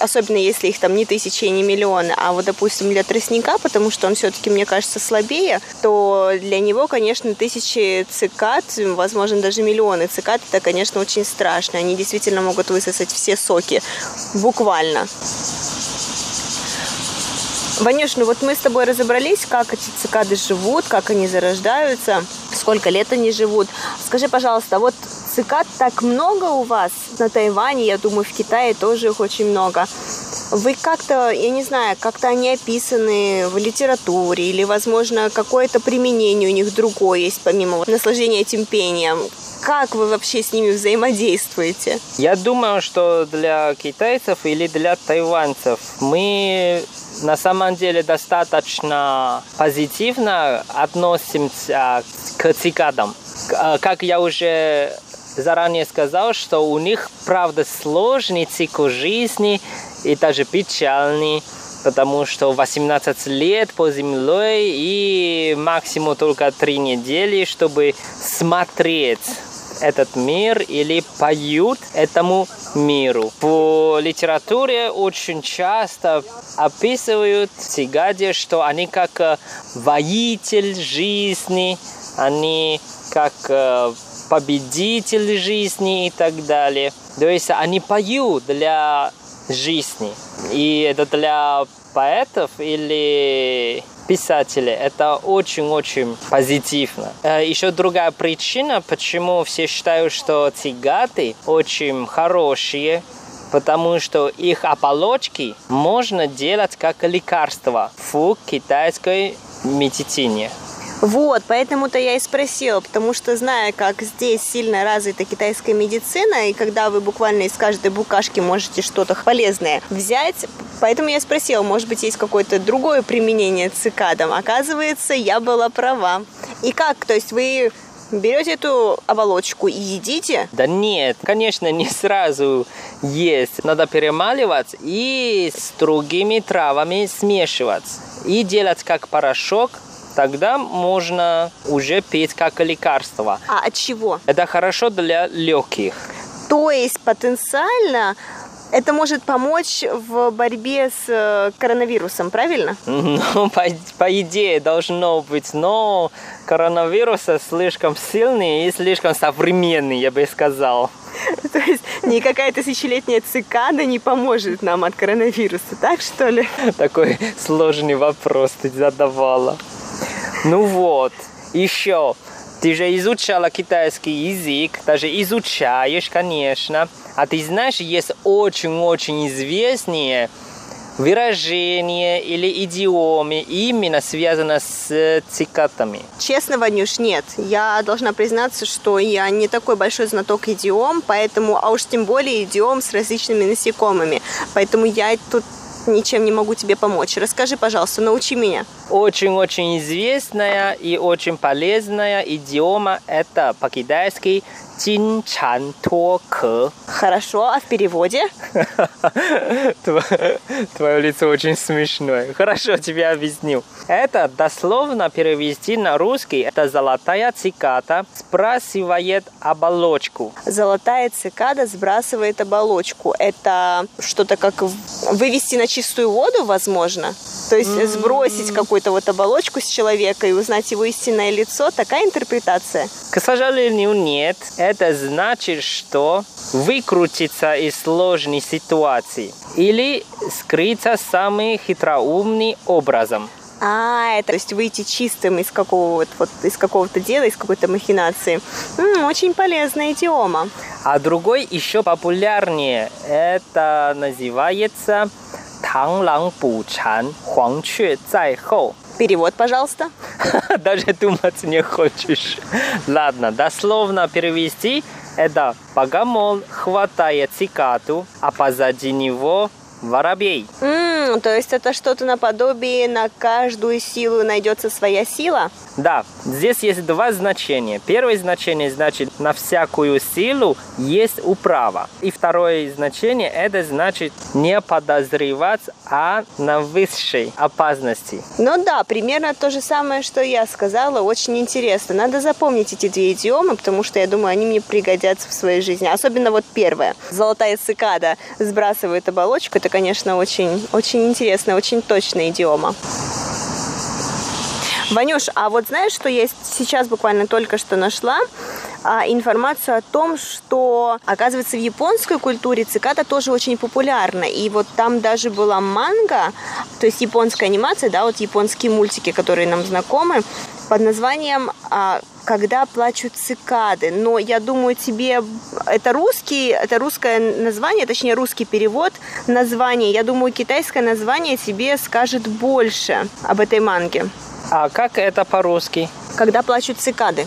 особенно если их там не тысячи и не миллионы. А вот, допустим, для тростника, потому что он все-таки, мне кажется, слабее, то для него, конечно, тысячи цикад, возможно, даже миллионы цикад, это, конечно, очень страшно. Они действительно могут высосать все соки. Буквально. Ванюш, ну вот мы с тобой разобрались, как эти цикады живут, как они зарождаются, сколько лет они живут. Скажи, пожалуйста, вот цикад так много у вас на Тайване, я думаю, в Китае тоже их очень много. Вы как-то, я не знаю, как-то они описаны в литературе или, возможно, какое-то применение у них другое есть, помимо вот наслаждения этим пением. Как вы вообще с ними взаимодействуете? Я думаю, что для китайцев или для тайванцев мы на самом деле достаточно позитивно относимся к цикадам. А, как я уже заранее сказал, что у них, правда, сложный цикл жизни и даже печальный, потому что 18 лет по земле и максимум только 3 недели, чтобы смотреть этот мир или поют этому миру. По литературе очень часто описывают Цигаде, что они как э, воитель жизни, они как э, победитель жизни и так далее. То есть они поют для жизни. И это для поэтов или писателей. Это очень-очень позитивно. Э, Еще другая причина, почему все считают, что цигаты очень хорошие, потому что их оболочки можно делать как лекарство в китайской медицине. Вот, поэтому-то я и спросила, потому что зная, как здесь сильно развита китайская медицина, и когда вы буквально из каждой букашки можете что-то полезное взять, поэтому я спросила, может быть, есть какое-то другое применение цикадам. Оказывается, я была права. И как? То есть вы берете эту оболочку и едите? Да нет, конечно, не сразу есть. Надо перемаливать и с другими травами смешивать. И делать как порошок, тогда можно уже пить как лекарство. А от чего? Это хорошо для легких. То есть потенциально это может помочь в борьбе с э, коронавирусом, правильно? Ну, по, по идее, должно быть, но коронавирус слишком сильный и слишком современный, я бы сказал. То есть никакая тысячелетняя цикада не поможет нам от коронавируса, так что ли? Такой сложный вопрос ты задавала. Ну вот, еще. Ты же изучала китайский язык, даже изучаешь, конечно. А ты знаешь, есть очень-очень известные выражения или идиомы именно связаны с цикатами? Честно, Ванюш, нет. Я должна признаться, что я не такой большой знаток идиом, поэтому, а уж тем более идиом с различными насекомыми. Поэтому я тут ничем не могу тебе помочь. Расскажи, пожалуйста, научи меня. Очень-очень известная и очень полезная идиома – это по-китайски Чин Чан То К. Хорошо, а в переводе? Твое лицо очень смешное. Хорошо, тебе объясню. Это дословно перевести на русский. Это золотая цикада сбрасывает оболочку. Золотая цикада сбрасывает оболочку. Это что-то как вывести на чистую воду, возможно? То есть сбросить какую-то вот оболочку с человека и узнать его истинное лицо, такая интерпретация? К сожалению, нет. Это значит, что выкрутиться из сложной ситуации или скрыться самым хитроумным образом. А, это то есть выйти чистым из какого-то вот, из какого-то дела, из какой-то махинации. М-м, очень полезная идиома. А другой еще популярнее. Это называется 螳螂捕蝉，黄雀在后。 Перевод, пожалуйста. Даже думать не хочешь. Ладно, дословно перевести. Это богомол хватает цикаду, а позади него воробей. М-м, М, то есть это что-то наподобие на каждую силу найдется своя сила? Да, здесь есть два значения. Первое значение значит на всякую силу есть управа. И второе значение это значит не подозревать о на высшей опасности. Ну да, примерно то же самое, что я сказала. Очень интересно. Надо запомнить эти две идиомы, потому что я думаю, они мне пригодятся в своей жизни. Особенно вот первое. Золотая цикада сбрасывает оболочку. Это, конечно, очень, очень интересно, очень точная идиома. Ванюш, а вот знаешь, что я сейчас буквально только что нашла? А, информацию о том, что, оказывается, в японской культуре цикада тоже очень популярна. И вот там даже была манга, то есть японская анимация, да, вот японские мультики, которые нам знакомы, под названием а, когда плачут цикады. Но я думаю, тебе это русский, это русское название, точнее русский перевод названия. Я думаю, китайское название тебе скажет больше об этой манге. А как это по-русски? Когда плачут цикады.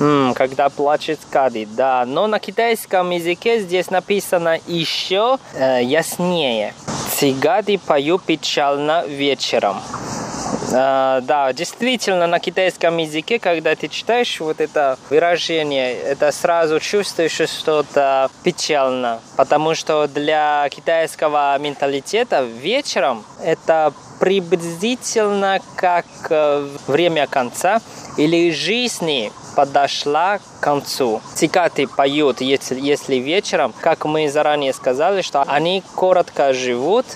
М, когда плачет цикады, да. Но на китайском языке здесь написано еще э, яснее. Цикады поют печально вечером. А, да, действительно, на китайском языке, когда ты читаешь вот это выражение, это сразу чувствуешь что-то печально, потому что для китайского менталитета вечером это приблизительно как э, время конца или жизни подошла к концу. Цикаты поют, если, если вечером, как мы заранее сказали, что они коротко живут,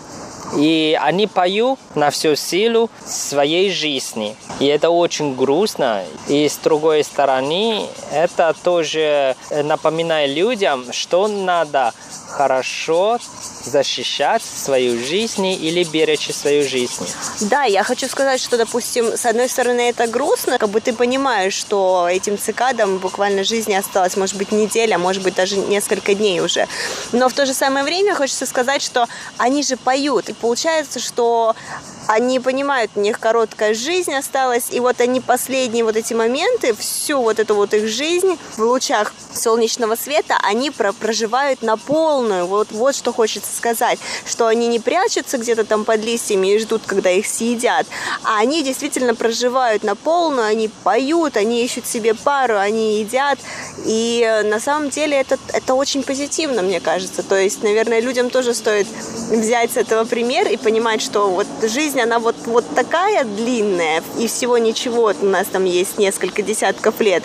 и они поют на всю силу своей жизни. И это очень грустно. И с другой стороны, это тоже напоминает людям, что надо хорошо защищать свою жизнь или беречь свою жизнь. Да, я хочу сказать, что, допустим, с одной стороны это грустно, как бы ты понимаешь, что этим цикадам буквально жизни осталось, может быть, неделя, может быть, даже несколько дней уже. Но в то же самое время хочется сказать, что они же поют. И получается, что они понимают, у них короткая жизнь осталась, и вот они последние вот эти моменты, всю вот эту вот их жизнь в лучах солнечного света, они про проживают на полную. Вот, вот что хочется сказать, что они не прячутся где-то там под листьями и ждут, когда их съедят, а они действительно проживают на полную, они поют, они ищут себе пару, они едят, и на самом деле это, это очень позитивно, мне кажется. То есть, наверное, людям тоже стоит взять с этого пример и понимать, что вот жизнь, она вот, вот такая длинная, и всего ничего, у нас там есть несколько десятков лет.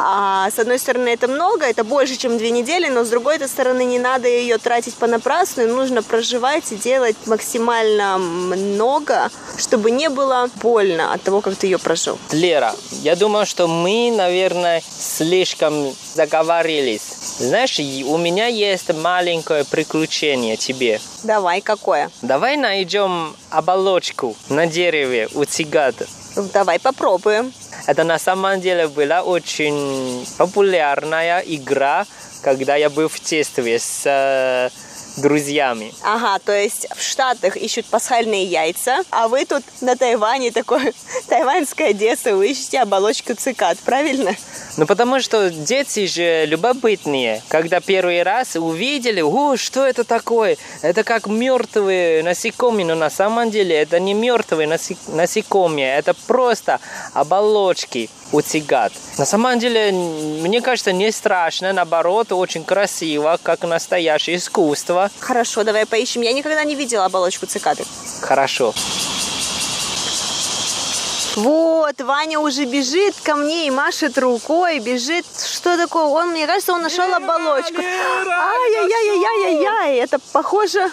А с одной стороны, это много, это больше, чем две недели, но с другой стороны, не надо ее тратить понапрасну, нужно проживать и делать максимально много, чтобы не было больно от того, как ты ее прожил. Лера, я думаю, что мы, наверное, слишком заговорились. Знаешь, у меня есть маленькое приключение тебе. Давай, какое? Давай найдем оболочку на дереве у цигата. Давай попробуем. Это на самом деле была очень популярная игра, когда я был в детстве с э, друзьями. Ага, то есть в Штатах ищут пасхальные яйца, а вы тут на Тайване такое тайваньское детство, вы ищете оболочку цикад, правильно? Ну, потому что дети же любопытные. Когда первый раз увидели, о, что это такое? Это как мертвые насекомые, но на самом деле это не мертвые насекомые, это просто оболочки у цигат. На самом деле, мне кажется, не страшно, наоборот, очень красиво, как настоящее искусство. Хорошо, давай поищем. Я никогда не видела оболочку цикады. Хорошо. Вот, Ваня уже бежит ко мне и машет рукой, бежит. Что такое? Он, мне кажется, он нашел оболочку. Ай-яй-яй-яй-яй-яй, это похоже...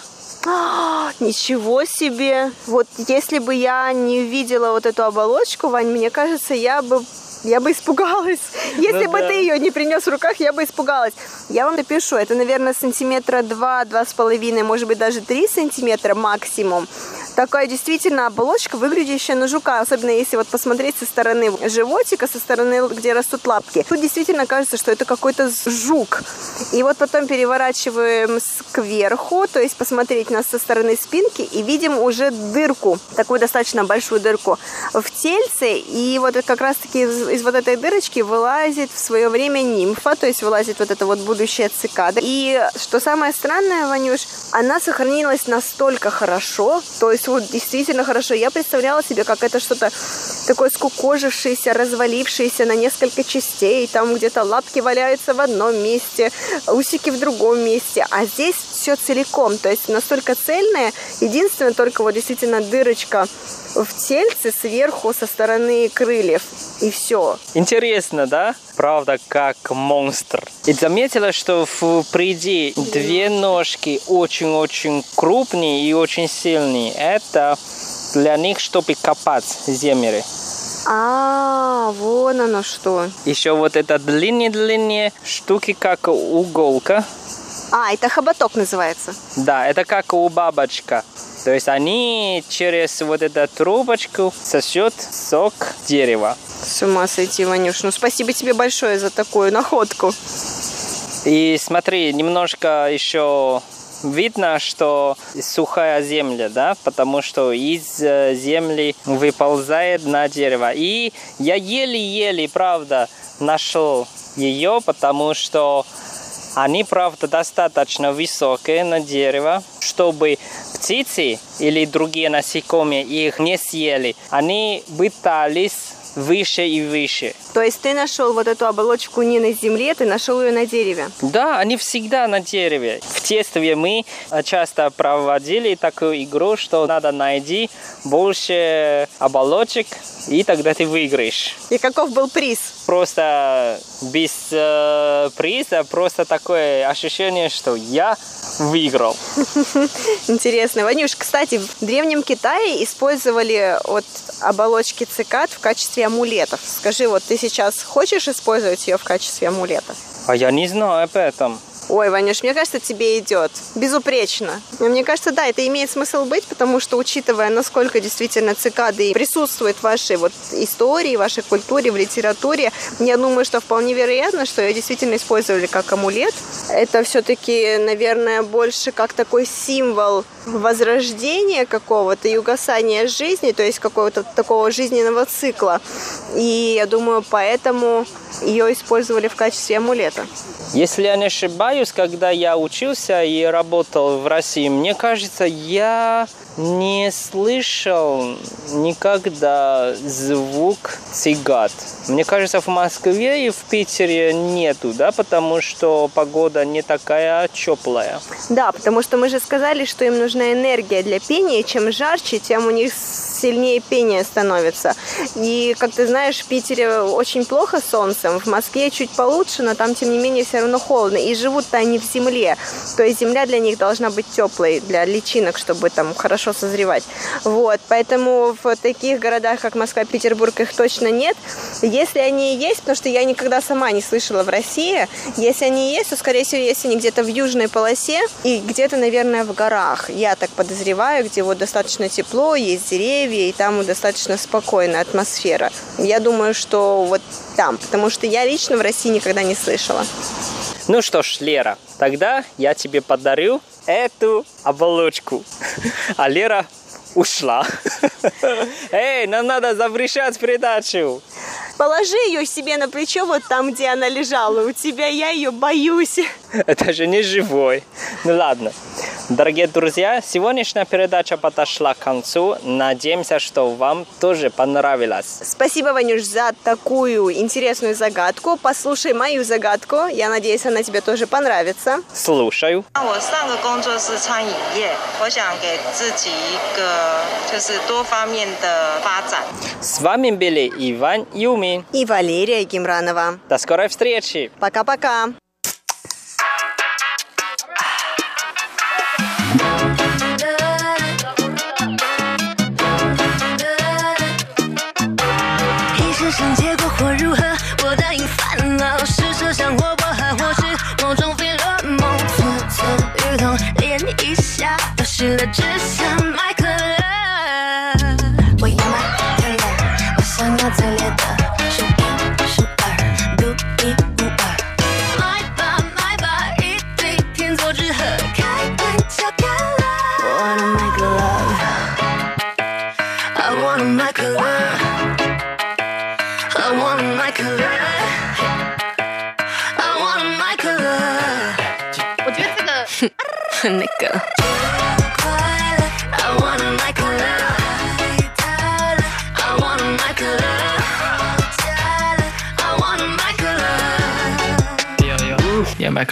А, ничего себе! Вот если бы я не видела вот эту оболочку, Вань, мне кажется, я бы я бы испугалась. Если ну, бы да. ты ее не принес в руках, я бы испугалась. Я вам напишу, это, наверное, сантиметра два, два с половиной, может быть, даже три сантиметра максимум такая действительно оболочка, выглядящая на жука, особенно если вот посмотреть со стороны животика, со стороны, где растут лапки. Тут действительно кажется, что это какой-то жук. И вот потом переворачиваем кверху, то есть посмотреть нас со стороны спинки и видим уже дырку, такую достаточно большую дырку в тельце. И вот как раз-таки из вот этой дырочки вылазит в свое время нимфа, то есть вылазит вот эта вот будущая цикада. И что самое странное, Ванюш, она сохранилась настолько хорошо, то есть вот действительно хорошо. Я представляла себе, как это что-то такое скукожившееся, развалившееся на несколько частей, там где-то лапки валяются в одном месте, усики в другом месте, а здесь все целиком, то есть настолько цельное, единственное только вот действительно дырочка в тельце сверху со стороны крыльев, и все. Интересно, да? Правда, как монстр. И заметила, что впереди две ножки очень-очень крупные и очень сильные. Это для них, чтобы копать земли. А, вон оно что. Еще вот это длинные-длинные штуки, как уголка. А, это хоботок называется. Да, это как у бабочка. То есть они через вот эту трубочку сосет сок дерева. С ума сойти, Ванюш. Ну, спасибо тебе большое за такую находку. И смотри, немножко еще видно, что сухая земля, да, потому что из э, земли выползает на дерево. И я еле-еле, правда, нашел ее, потому что они, правда, достаточно высокие на дерево, чтобы птицы или другие насекомые их не съели. Они пытались выше и выше. То есть ты нашел вот эту оболочку не на земле, ты нашел ее на дереве? Да, они всегда на дереве. В детстве мы часто проводили такую игру, что надо найти больше оболочек, и тогда ты выиграешь. И каков был приз? Просто без э, приза, просто такое ощущение, что я выиграл. Интересно. Ванюш, кстати, в Древнем Китае использовали вот оболочки цикад в качестве амулетов. Скажи, вот ты сейчас хочешь использовать ее в качестве амулета? А я не знаю об этом. Ой, Ванюш, мне кажется, тебе идет. Безупречно. Но мне кажется, да, это имеет смысл быть, потому что, учитывая, насколько действительно цикады присутствуют в вашей вот истории, в вашей культуре, в литературе, я думаю, что вполне вероятно, что ее действительно использовали как амулет. Это все-таки, наверное, больше как такой символ возрождения какого-то и угасания жизни, то есть какого-то такого жизненного цикла. И я думаю, поэтому ее использовали в качестве амулета. Если я не ошибаюсь, когда я учился и работал в России, мне кажется, я не слышал никогда звук цигат. Мне кажется, в Москве и в Питере нету, да, потому что погода не такая теплая. Да, потому что мы же сказали, что им нужна энергия для пения. Чем жарче, тем у них сильнее пение становится. И, как ты знаешь, в Питере очень плохо солнцем, в Москве чуть получше, но там, тем не менее, все равно холодно. И живут-то они в земле. То есть земля для них должна быть теплой, для личинок, чтобы там хорошо созревать. Вот, поэтому в таких городах, как Москва, Петербург, их точно нет. Если они есть, потому что я никогда сама не слышала в России, если они есть, то, скорее всего, если они где-то в южной полосе и где-то, наверное, в горах. Я так подозреваю, где вот достаточно тепло, есть деревья, и там достаточно спокойная атмосфера. Я думаю, что вот там, потому что я лично в России никогда не слышала. Ну что ж, Лера, тогда я тебе подарю эту оболочку. А Лера ушла. Эй, нам надо запрещать передачу. Положи ее себе на плечо вот там, где она лежала. У тебя я ее боюсь. Это же не живой. Ну ладно. Дорогие друзья, сегодняшняя передача подошла к концу. Надеемся, что вам тоже понравилось. Спасибо, Ванюш, за такую интересную загадку. Послушай мою загадку. Я надеюсь, она тебе тоже понравится. Слушаю. с вами были Иван Юмин. И Валерия Гимранова. До скорой встречи. Пока-пока.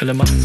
köllemmer.